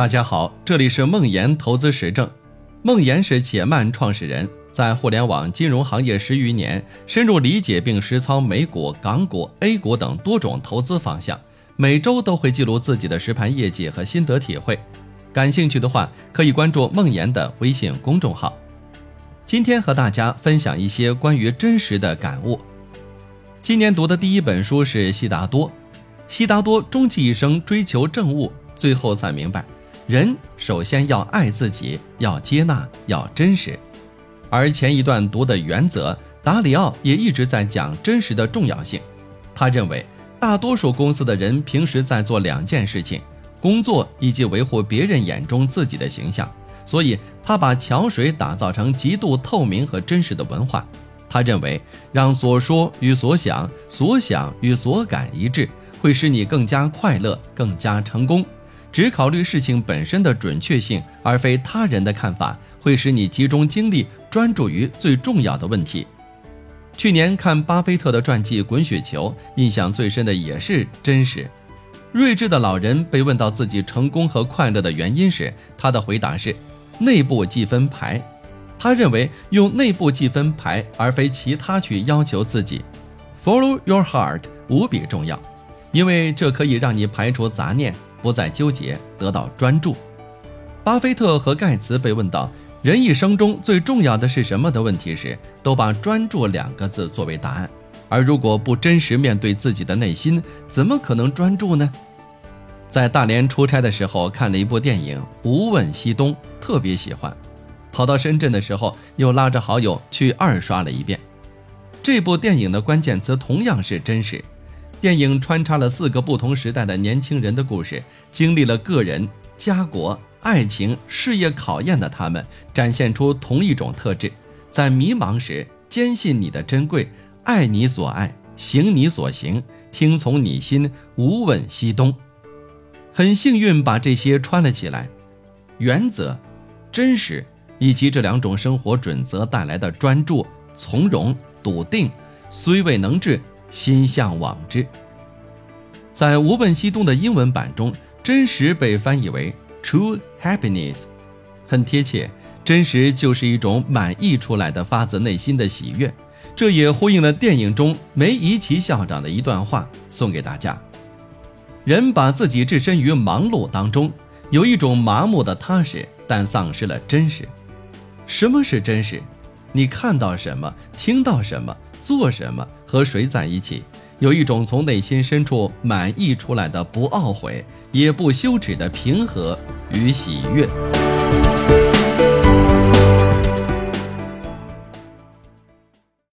大家好，这里是梦岩投资实证。梦岩是且慢创始人，在互联网金融行业十余年，深入理解并实操美股、港股、A 股等多种投资方向，每周都会记录自己的实盘业绩和心得体会。感兴趣的话，可以关注梦岩的微信公众号。今天和大家分享一些关于真实的感悟。今年读的第一本书是悉达多。悉达多终其一生追求正悟，最后才明白，人首先要爱自己，要接纳，要真实。而前一段读的《原则》，达里奥也一直在讲真实的重要性。他认为，大多数公司的人平时在做两件事情：工作以及维护别人眼中自己的形象。所以，他把桥水打造成极度透明和真实的文化。他认为，让所说与所想、所想与所感一致。会使你更加快乐，更加成功。只考虑事情本身的准确性，而非他人的看法，会使你集中精力，专注于最重要的问题。去年看巴菲特的传记《滚雪球》，印象最深的也是真实。睿智的老人被问到自己成功和快乐的原因时，他的回答是：内部计分牌。他认为用内部计分牌，而非其他去要求自己。Follow your heart 无比重要。因为这可以让你排除杂念，不再纠结，得到专注。巴菲特和盖茨被问到人一生中最重要的是什么的问题时，都把“专注”两个字作为答案。而如果不真实面对自己的内心，怎么可能专注呢？在大连出差的时候，看了一部电影《无问西东》，特别喜欢。跑到深圳的时候，又拉着好友去二刷了一遍。这部电影的关键词同样是真实。电影穿插了四个不同时代的年轻人的故事，经历了个人、家国、爱情、事业考验的他们，展现出同一种特质：在迷茫时坚信你的珍贵，爱你所爱，行你所行，听从你心，无问西东。很幸运把这些穿了起来，原则、真实以及这两种生活准则带来的专注、从容、笃定，虽未能至。心向往之，在无问西东的英文版中，真实被翻译为 true happiness，很贴切。真实就是一种满溢出来的发自内心的喜悦，这也呼应了电影中梅贻琦校长的一段话，送给大家：人把自己置身于忙碌当中，有一种麻木的踏实，但丧失了真实。什么是真实？你看到什么，听到什么，做什么？和谁在一起，有一种从内心深处满溢出来的不懊悔也不羞耻的平和与喜悦。